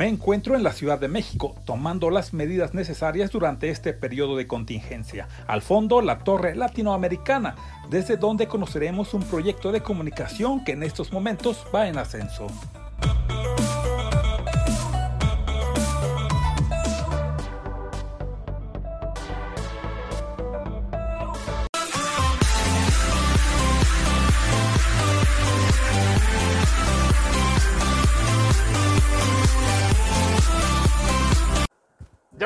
Me encuentro en la Ciudad de México, tomando las medidas necesarias durante este periodo de contingencia. Al fondo, la Torre Latinoamericana, desde donde conoceremos un proyecto de comunicación que en estos momentos va en ascenso.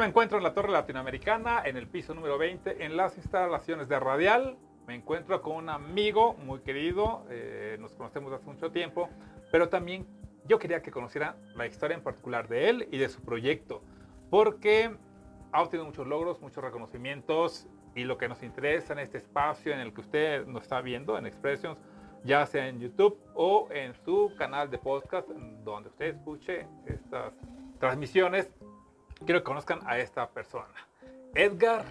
Me encuentro en la Torre Latinoamericana, en el piso número 20, en las instalaciones de Radial. Me encuentro con un amigo muy querido, eh, nos conocemos hace mucho tiempo, pero también yo quería que conociera la historia en particular de él y de su proyecto, porque ha obtenido muchos logros, muchos reconocimientos y lo que nos interesa en este espacio en el que usted nos está viendo, en Expressions, ya sea en YouTube o en su canal de podcast, donde usted escuche estas transmisiones, quiero que conozcan a esta persona. Edgar.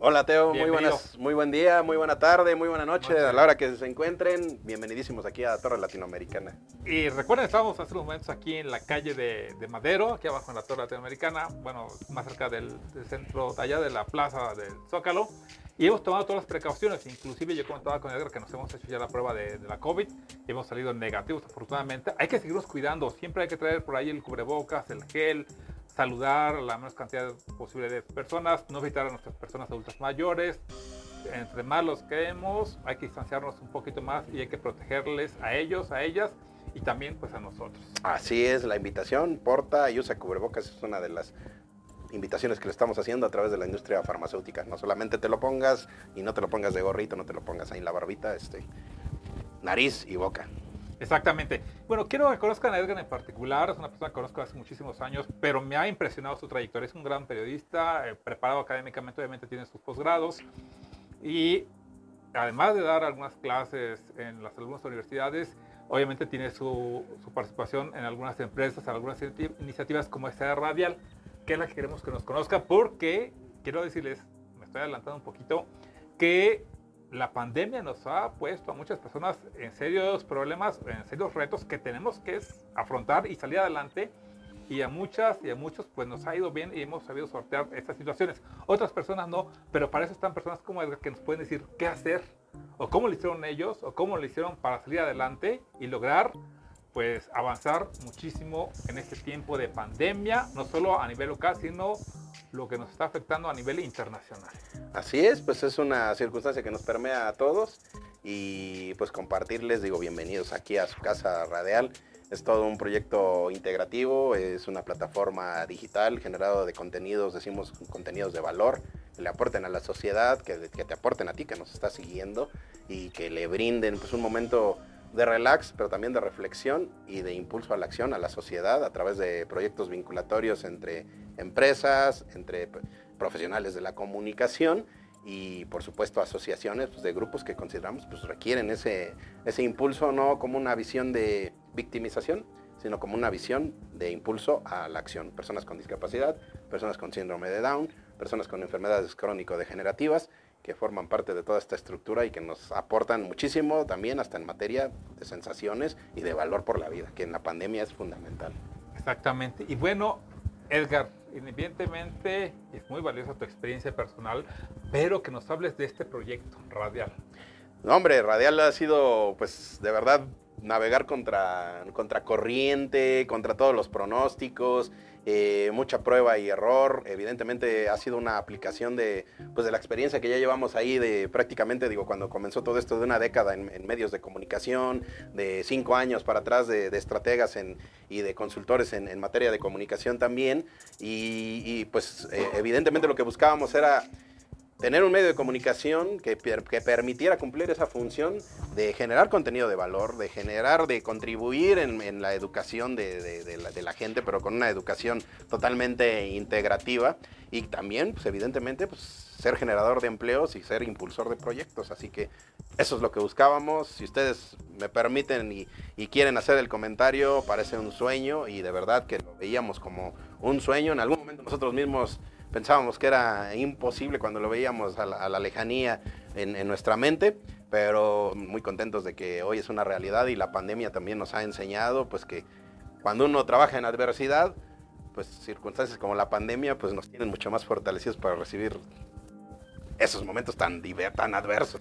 Hola Teo, muy, buenas, muy buen día, muy buena tarde, muy buena noche, a la hora que se encuentren. Bienvenidísimos aquí a Torre Latinoamericana. Y recuerden, estábamos hace unos momentos aquí en la calle de, Madero, aquí abajo en la Torre Latinoamericana, bueno, más cerca del, centro de allá de la plaza del Zócalo. Y hemos tomado todas las precauciones, inclusive yo comentaba con Edgar que nos hemos hecho ya la prueba de, de, la COVID y hemos salido negativos afortunadamente. Hay que seguirnos cuidando, siempre hay que traer por ahí el cubrebocas, el gel, saludar la menos cantidad posible de personas, no visitar a nuestras personas adultas mayores. Entre más los queremos, hay que distanciarnos un poquito más y hay que protegerles a ellos, a ellas y también pues a nosotros. Así es, la invitación, porta y usa cubrebocas, es una de las invitaciones que le estamos haciendo a través de la industria farmacéutica. No solamente te lo pongas y no te lo pongas de gorrito, no te lo pongas ahí en la barbita, este, nariz y boca. Exactamente. Bueno, quiero que conozcan a Edgar en particular. Es una persona que conozco hace muchísimos años, pero me ha impresionado su trayectoria. Es un gran periodista, eh, preparado académicamente, obviamente tiene sus posgrados. Y además de dar algunas clases en las algunas universidades, obviamente tiene su, su participación en algunas empresas, en algunas iniciativas como esta Radial, que es la que queremos que nos conozca, porque quiero decirles, me estoy adelantando un poquito, que la pandemia nos ha puesto a muchas personas en serios problemas, en serios retos que tenemos que afrontar y salir adelante. Y a muchas y a muchos pues nos ha ido bien y hemos sabido sortear estas situaciones. Otras personas no, pero para eso están personas como Edgar que nos pueden decir qué hacer o cómo lo hicieron ellos o cómo lo hicieron para salir adelante y lograr pues avanzar muchísimo en este tiempo de pandemia, no solo a nivel local, sino lo que nos está afectando a nivel internacional. Así es, pues es una circunstancia que nos permea a todos y pues compartirles, digo, bienvenidos aquí a su casa radial. Es todo un proyecto integrativo, es una plataforma digital generado de contenidos, decimos contenidos de valor, que le aporten a la sociedad, que, que te aporten a ti que nos está siguiendo y que le brinden pues un momento de relax, pero también de reflexión y de impulso a la acción a la sociedad a través de proyectos vinculatorios entre empresas, entre profesionales de la comunicación y por supuesto asociaciones pues, de grupos que consideramos pues, requieren ese, ese impulso no como una visión de victimización, sino como una visión de impulso a la acción. Personas con discapacidad, personas con síndrome de Down, personas con enfermedades crónico-degenerativas que forman parte de toda esta estructura y que nos aportan muchísimo también hasta en materia de sensaciones y de valor por la vida, que en la pandemia es fundamental. Exactamente. Y bueno, Edgar, evidentemente es muy valiosa tu experiencia personal, pero que nos hables de este proyecto radial. No, hombre, Radial ha sido, pues, de verdad, navegar contra, contra corriente, contra todos los pronósticos, eh, mucha prueba y error. Evidentemente ha sido una aplicación de, pues de la experiencia que ya llevamos ahí de prácticamente, digo, cuando comenzó todo esto de una década en, medios de comunicación, de cinco años para atrás de, estrategas y de consultores en, materia de comunicación también. Y, pues eh, evidentemente lo que buscábamos era tener un medio de comunicación que, que, permitiera cumplir esa función de generar contenido de valor, de generar, de contribuir en, la educación de, la, gente, pero con una educación totalmente integrativa y también, pues evidentemente, pues, ser generador de empleos y ser impulsor de proyectos. Así que eso es lo que buscábamos. Si ustedes me permiten y, y quieren hacer el comentario, parece un sueño y de verdad que lo veíamos como un sueño. En algún momento nosotros mismos pensábamos que era imposible cuando lo veíamos a la, lejanía en, nuestra mente, pero muy contentos de que hoy es una realidad y la pandemia también nos ha enseñado pues que cuando uno trabaja en adversidad, pues circunstancias como la pandemia, pues nos tienen mucho más fortalecidos para recibir esos momentos tan, tan adversos.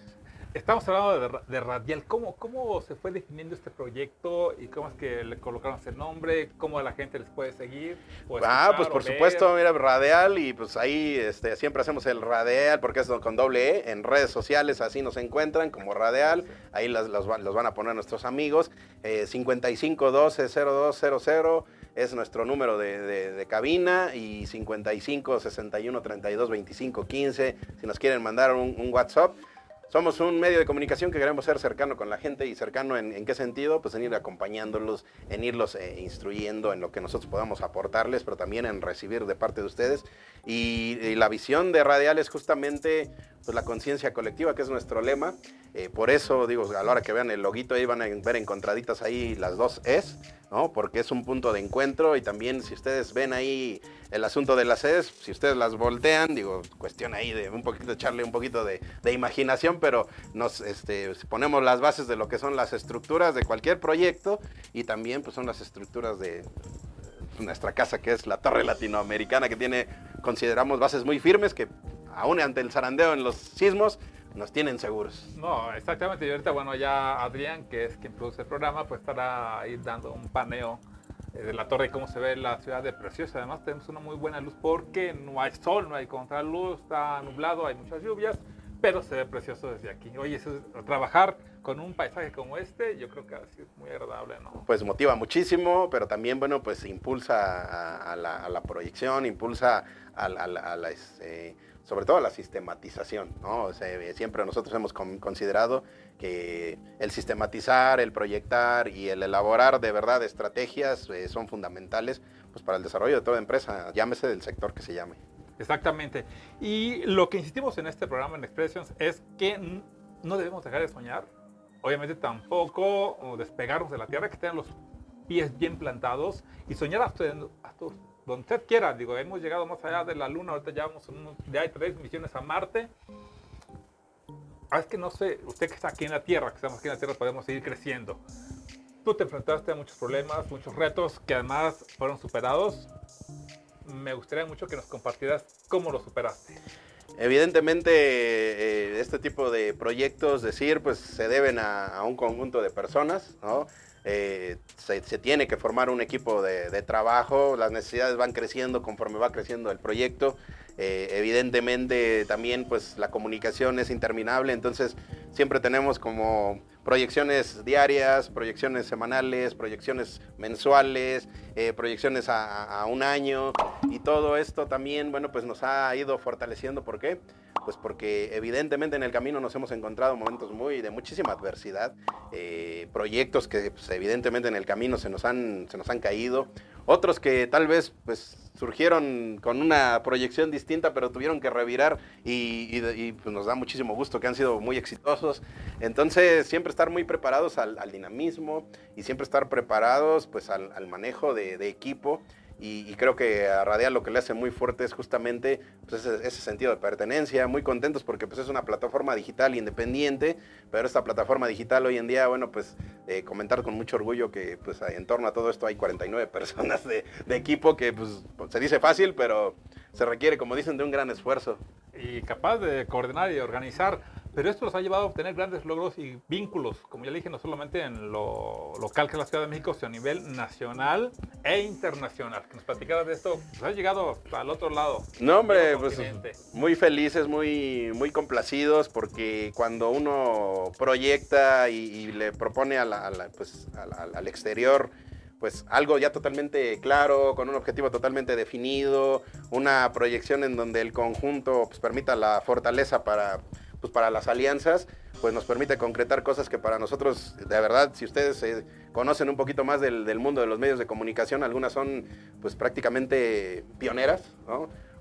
Estamos hablando de, Radial. ¿Cómo, ¿Cómo se fue definiendo este proyecto y cómo es que le colocaron ese nombre? ¿Cómo la gente les puede seguir? Ah, pues por supuesto, mira, Radial y pues ahí este, siempre hacemos el Radial porque es con doble E. En redes sociales así nos encuentran como Radial. Ahí los, los, van a poner nuestros amigos. Eh, 5512-0200 es nuestro número de, cabina y 55 61 32 25 15 si nos quieren mandar un, un WhatsApp somos un medio de comunicación que queremos ser cercano con la gente y cercano en, qué sentido, pues en ir acompañándolos, en irlos eh, instruyendo en lo que nosotros podamos aportarles, pero también en recibir de parte de ustedes. Y, la visión de Radial es justamente pues, la conciencia colectiva, que es nuestro lema. Eh, por eso, digo, a la hora que vean el loguito ahí van a ver encontraditas ahí las dos es, ¿no? Porque es un punto de encuentro y también si ustedes ven ahí el asunto de las sedes, si ustedes las voltean, digo, cuestión ahí de un poquito echarle un poquito de, imaginación, pero nos este, ponemos las bases de lo que son las estructuras de cualquier proyecto y también pues son las estructuras de nuestra casa que es la Torre Latinoamericana que tiene, consideramos bases muy firmes que aún ante el zarandeo en los sismos nos tienen seguros. No, exactamente. Y ahorita, bueno, ya Adrián, que es quien produce el programa, pues estará ahí dando un paneo eh, de la torre y cómo se ve la ciudad de Preciosa. Además tenemos una muy buena luz porque no hay sol, no hay contraluz, está nublado, hay muchas lluvias, pero se ve precioso desde aquí. Oye, trabajar con un paisaje como este, yo creo que es muy agradable, ¿no? Pues motiva muchísimo, pero también, bueno, pues impulsa a, la, proyección, impulsa a, la... Este, sobre todo la sistematización, ¿no? siempre nosotros hemos considerado que el sistematizar, el proyectar y el elaborar de verdad estrategias eh, son fundamentales pues, para el desarrollo de toda empresa, llámese del sector que se llame. Exactamente. Y lo que insistimos en este programa en Expressions es que no debemos dejar de soñar. Obviamente tampoco despegarnos de la tierra, que tengan los pies bien plantados y soñar hasta, donde usted quiera. Digo, hemos llegado más allá de la Luna, ahorita ya, vamos, ya hay tres misiones a Marte. Ah, es que no sé, usted que está aquí en la Tierra, que estamos aquí en la Tierra, podemos seguir creciendo. Tú te enfrentaste a muchos problemas, muchos retos que además fueron superados. Me gustaría mucho que nos compartieras cómo lo superaste. Evidentemente, eh, este tipo de proyectos, decir, pues se deben a, a un conjunto de personas, ¿no? Eh, se, tiene que formar un equipo de, trabajo, las necesidades van creciendo conforme va creciendo el proyecto. Eh, evidentemente también pues la comunicación es interminable, entonces siempre tenemos como proyecciones diarias, proyecciones semanales, proyecciones mensuales, eh, proyecciones a, a, un año y todo esto también, bueno, pues nos ha ido fortaleciendo. ¿Por qué? Pues porque evidentemente en el camino nos hemos encontrado momentos muy de muchísima adversidad, eh, proyectos que pues, evidentemente en el camino se nos han, se nos han caído, otros que tal vez pues surgieron con una proyección distinta, pero tuvieron que revirar y, pues, nos da muchísimo gusto que han sido muy exitosos. Entonces, siempre estar muy preparados al, dinamismo y siempre estar preparados pues al, manejo de equipo y, creo que a Radial lo que le hace muy fuerte es justamente pues, ese, sentido de pertenencia, muy contentos porque pues, es una plataforma digital independiente, pero esta plataforma digital hoy en día, bueno, pues comentar con mucho orgullo que pues en torno a todo esto hay 49 personas de, de equipo que pues se dice fácil, pero se requiere, como dicen, de un gran esfuerzo. Y capaz de coordinar y organizar pero esto nos ha llevado a obtener grandes logros y vínculos, como ya le dije, no solamente en lo local que es la Ciudad de México, sino a nivel nacional e internacional. Que nos platicara de esto, pues ha llegado al otro lado. No, hombre, pues muy felices, muy, muy complacidos, porque cuando uno proyecta y, le propone pues, al exterior pues algo ya totalmente claro, con un objetivo totalmente definido, una proyección en donde el conjunto pues, permita la fortaleza para pues para las alianzas, pues nos permite concretar cosas que para nosotros, de verdad, si ustedes eh, conocen un poquito más del, mundo de los medios de comunicación, algunas son pues prácticamente pioneras,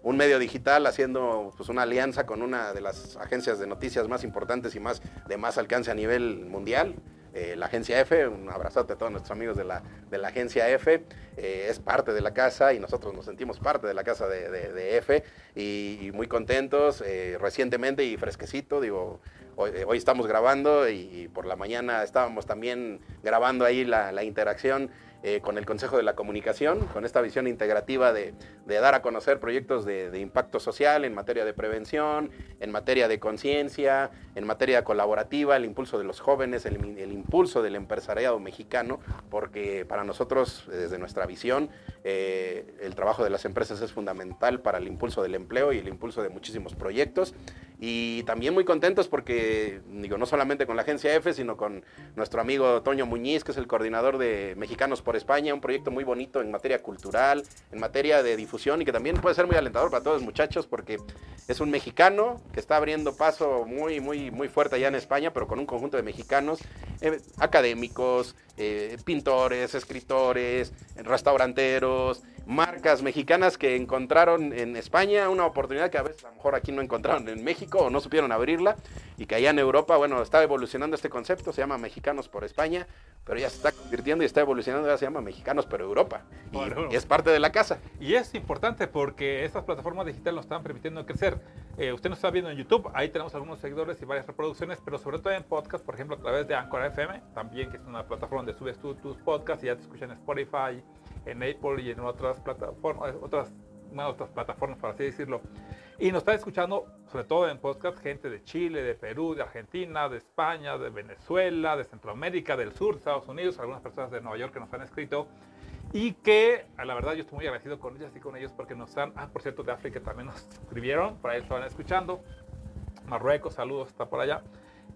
Un medio digital haciendo pues una alianza con una de las agencias de noticias más importantes y más de más alcance a nivel mundial. Eh, la agencia F, un abrazote a todos nuestros amigos de la, de la agencia F, eh, es parte de la casa y nosotros nos sentimos parte de la casa de, F y, muy contentos, eh, recientemente y fresquecito, digo, hoy, estamos grabando y, por la mañana estábamos también grabando ahí la, interacción eh, con el Consejo de la Comunicación, con esta visión integrativa de, dar a conocer proyectos de, impacto social en materia de prevención, en materia de conciencia, en materia colaborativa, el impulso de los jóvenes, el, impulso del empresariado mexicano, porque para nosotros, desde nuestra visión, eh, el trabajo de las empresas es fundamental para el impulso del empleo y el impulso de muchísimos proyectos. Y también muy contentos porque, digo, no solamente con la agencia F, sino con nuestro amigo Toño Muñiz, que es el coordinador de Mexicanos por España, un proyecto muy bonito en materia cultural, en materia de difusión y que también puede ser muy alentador para todos los muchachos porque es un mexicano que está abriendo paso muy, muy, muy fuerte allá en España, pero con un conjunto de mexicanos eh, académicos, eh, pintores, escritores, restauranteros, marcas mexicanas que encontraron en España una oportunidad que a veces a lo mejor aquí no encontraron en México o no supieron abrirla y que allá en Europa, bueno, está evolucionando este concepto, se llama Mexicanos por España, pero ya se está convirtiendo y está evolucionando, ya se llama Mexicanos por Europa y, es parte de la casa. Y es importante porque estas plataformas digitales nos están permitiendo crecer. Eh, usted nos está viendo en YouTube, ahí tenemos algunos seguidores y varias reproducciones, pero sobre todo en podcast, por ejemplo, a través de Anchor FM, también que es una plataforma donde subes tus podcasts y ya te escuchan en Spotify, en Apple y en otras plataformas, otras, otras plataformas, por así decirlo. Y nos está escuchando, sobre todo en podcast, gente de Chile, de Perú, de Argentina, de España, de Venezuela, de Centroamérica, del sur, Estados Unidos, algunas personas de Nueva York que nos han escrito. Y que, la verdad, yo estoy muy agradecido con ellas y con ellos porque nos han, ah, por cierto, de África también nos escribieron, por ahí estaban escuchando. Marruecos, saludos, está por allá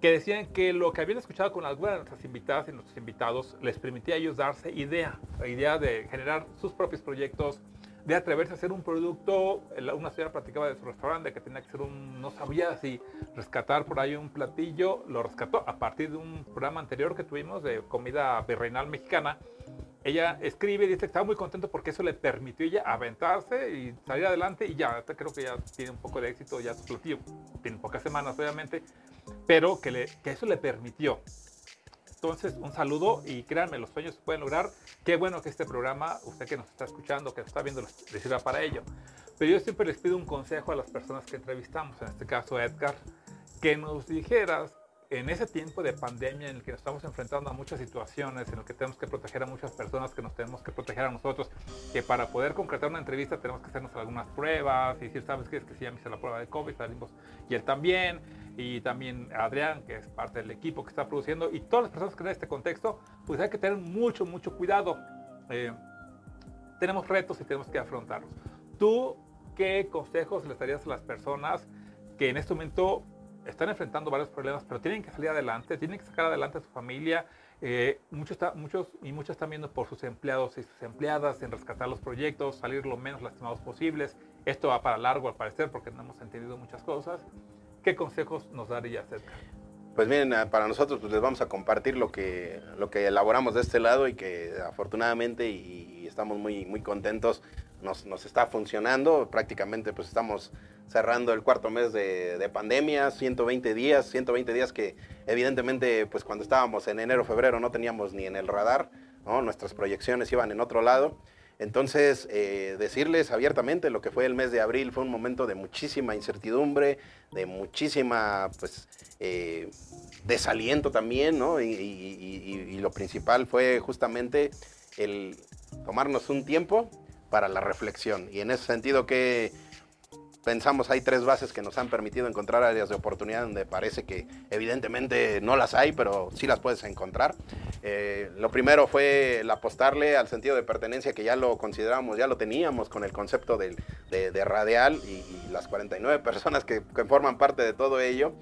que decían que lo que habían escuchado con algunas de nuestras invitadas y nuestros invitados les permitía a ellos darse idea, la idea de generar sus propios proyectos, de atreverse a hacer un producto. Una señora platicaba de su restaurante que tenía que ser un, no sabía si rescatar por ahí un platillo, lo rescató a partir de un programa anterior que tuvimos de comida virreinal mexicana. Ella escribe y dice que estaba muy contento porque eso le permitió ella aventarse y salir adelante y ya, creo que ya tiene un poco de éxito, ya su platillo tiene pocas semanas obviamente, pero que, le, que eso le permitió. Entonces, un saludo y créanme, los sueños se pueden lograr. Qué bueno que este programa, usted que nos está escuchando, que nos está viendo, les sirva para ello. Pero yo siempre les pido un consejo a las personas que entrevistamos, en este caso Edgar, que nos dijeras en ese tiempo de pandemia en el que nos estamos enfrentando a muchas situaciones, en el que tenemos que proteger a muchas personas, que nos tenemos que proteger a nosotros, que para poder concretar una entrevista tenemos que hacernos algunas pruebas y decir, ¿sabes qué? Es que sí, ya me hice la prueba de COVID, salimos, y él también, y también Adrián, que es parte del equipo que está produciendo, y todas las personas que en este contexto, pues hay que tener mucho, mucho cuidado. Eh, tenemos retos y tenemos que afrontarlos. ¿Tú qué consejos le darías a las personas que en este momento están enfrentando varios problemas, pero tienen que salir adelante, tienen que sacar adelante a su familia. Eh, muchos, muchos y muchos están viendo por sus empleados y sus empleadas en rescatar los proyectos, salir lo menos lastimados posibles. Esto va para largo al parecer porque no hemos entendido muchas cosas. ¿Qué consejos nos daría Edgar? Pues miren, para nosotros pues les vamos a compartir lo que, lo que elaboramos de este lado y que afortunadamente y, estamos muy, muy contentos nos, está funcionando. Prácticamente pues estamos cerrando el cuarto mes de, pandemia, 120 días, 120 días que evidentemente pues cuando estábamos en enero, febrero no teníamos ni en el radar, nuestras proyecciones iban en otro lado. Entonces, eh, decirles abiertamente lo que fue el mes de abril fue un momento de muchísima incertidumbre, de muchísima pues, eh, desaliento también, ¿no? y lo principal fue justamente el tomarnos un tiempo para la reflexión. Y en ese sentido que pensamos hay tres bases que nos han permitido encontrar áreas de oportunidad donde parece que evidentemente no las hay, pero sí las puedes encontrar. Eh, lo primero fue el apostarle al sentido de pertenencia que ya lo considerábamos, ya lo teníamos con el concepto de, radial y, las 49 personas que, que forman parte de todo ello.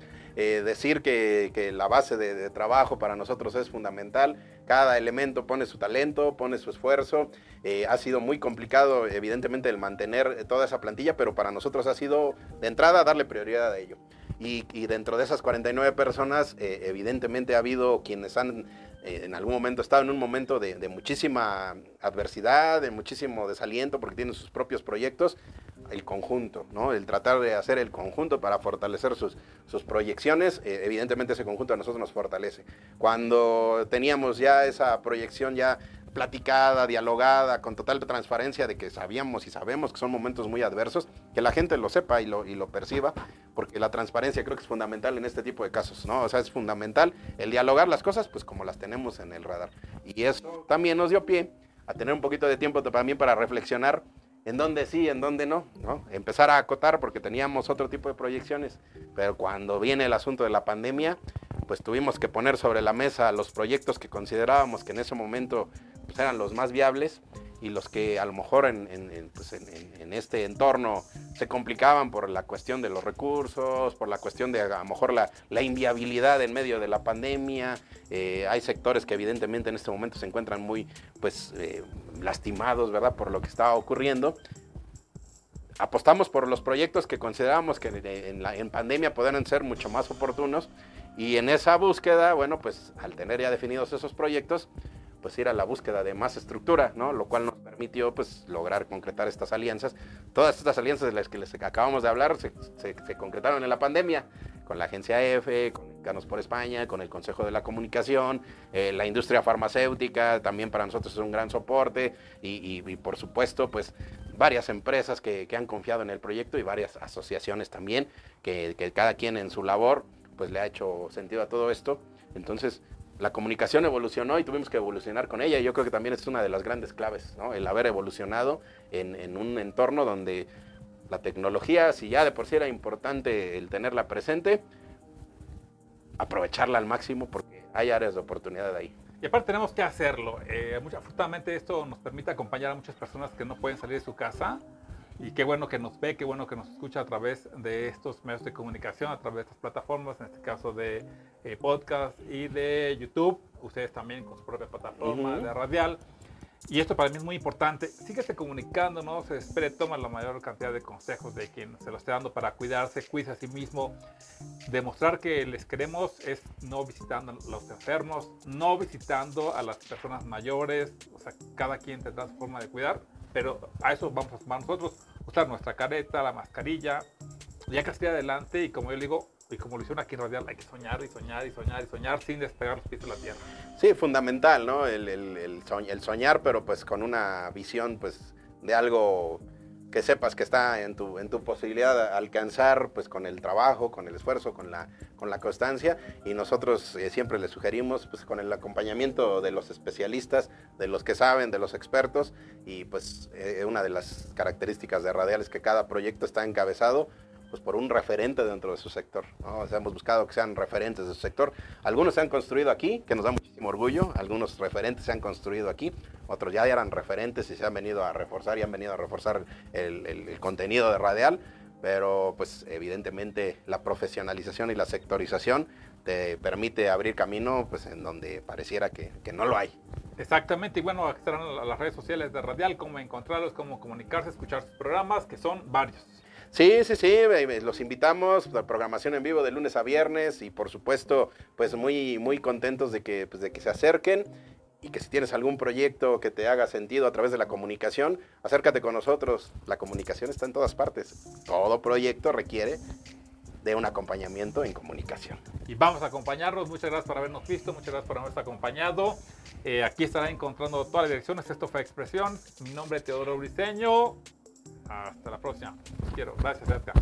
Eh, decir que, la base de, trabajo para nosotros es fundamental. Cada elemento pone su talento, pone su esfuerzo. Eh, ha sido muy complicado, evidentemente, el mantener toda esa plantilla, pero para nosotros ha sido de entrada darle prioridad a ello. Y, dentro de esas 49 personas, eh, evidentemente ha habido quienes han en algún momento estado en un momento de, muchísima adversidad, de muchísimo desaliento porque tienen sus propios proyectos, el conjunto, ¿no? El tratar de hacer el conjunto para fortalecer sus, sus proyecciones, eh, evidentemente ese conjunto a nosotros nos fortalece. Cuando teníamos ya esa proyección ya platicada, dialogada, con total transparencia de que sabíamos y sabemos que son momentos muy adversos, que la gente lo sepa y lo, y lo perciba, porque la transparencia creo que es fundamental en este tipo de casos, ¿no? O sea, es fundamental el dialogar las cosas, pues como las tenemos en el radar. Y eso también nos dio pie a tener un poquito de tiempo también para reflexionar en dónde sí, en dónde no, ¿no? Empezar a acotar porque teníamos otro tipo de proyecciones, pero cuando viene el asunto de la pandemia, pues tuvimos que poner sobre la mesa los proyectos que considerábamos que en ese momento pues, eran los más viables y los que a lo mejor en, pues, este entorno se complicaban por la cuestión de los recursos, por la cuestión de a lo mejor la, inviabilidad en medio de la pandemia. Eh, hay sectores que evidentemente en este momento se encuentran muy pues, eh, lastimados, ¿verdad? Por lo que estaba ocurriendo. Apostamos por los proyectos que considerábamos que en, la, pandemia podrían ser mucho más oportunos y en esa búsqueda, bueno, pues al tener ya definidos esos proyectos, pues ir a la búsqueda de más estructura, ¿no? Lo cual nos permitió pues lograr concretar estas alianzas. Todas estas alianzas de las que les acabamos de hablar se, concretaron en la pandemia, con la agencia EFE, con Canos por España, con el Consejo de la Comunicación, eh, la industria farmacéutica, también para nosotros es un gran soporte y, por supuesto pues varias empresas que, han confiado en el proyecto y varias asociaciones también, que, que cada quien en su labor pues le ha hecho sentido a todo esto. Entonces, la comunicación evolucionó y tuvimos que evolucionar con ella. Yo creo que también es una de las grandes claves. El haber evolucionado en, un entorno donde la tecnología, si ya de por sí era importante el tenerla presente, aprovecharla al máximo porque hay áreas de oportunidad ahí. Y aparte tenemos que hacerlo. Eh, justamente esto nos permite acompañar a muchas personas que no pueden salir de su casa y qué bueno que nos ve, qué bueno que nos escucha a través de estos medios de comunicación, a través de estas plataformas, en este caso de eh, podcast y de YouTube. Ustedes también con su propia plataforma de radial. Y esto para mí es muy importante. Síguese comunicando, no se espere, toma la mayor cantidad de consejos de quien se lo esté dando para cuidarse, cuide a sí mismo. Demostrar que les queremos es no visitando a los enfermos, no visitando a las personas mayores. O sea, cada quien tendrá su forma de cuidar pero a eso vamos a sumar nosotros, usar nuestra careta, la mascarilla, ya que esté adelante y como yo digo, y como lo hicieron aquí en Radial, hay que soñar y soñar y soñar y soñar sin despegar los pies de la tierra. Sí, fundamental, ¿no? El, el, el soñar, pero pues con una visión pues de algo que sepas que está en tu, en tu posibilidad de alcanzar pues con el trabajo, con el esfuerzo, con la, con la constancia. Y nosotros eh, siempre le sugerimos pues con el acompañamiento de los especialistas, de los que saben, de los expertos. Y pues eh, una de las características de Radial es que cada proyecto está encabezado pues por un referente dentro de su sector. hemos buscado que sean referentes de su sector. Algunos se han construido aquí, que nos da muchísimo orgullo. Algunos referentes se han construido aquí. Otros ya eran referentes y se han venido a reforzar y han venido a reforzar el, contenido de Radial. Pero pues evidentemente la profesionalización y la sectorización te permite abrir camino pues en donde pareciera que, que no lo hay. Exactamente, y bueno, aquí estarán las redes sociales de Radial, cómo encontrarlos, cómo comunicarse, escuchar sus programas, que son varios. Sí, sí, sí, los invitamos a programación en vivo de lunes a viernes y por supuesto, pues muy, muy contentos de que, pues, de que se acerquen y que si tienes algún proyecto que te haga sentido a través de la comunicación, acércate con nosotros. La comunicación está en todas partes. Todo proyecto requiere de un acompañamiento en comunicación. Y vamos a acompañarnos. Muchas gracias por habernos visto, muchas gracias por habernos acompañado. Eh, aquí estará encontrando todas las direcciones. Esto fue Expresión. Mi nombre es Teodoro Briceño. Hasta la próxima. quiero. Gracias, Edgar.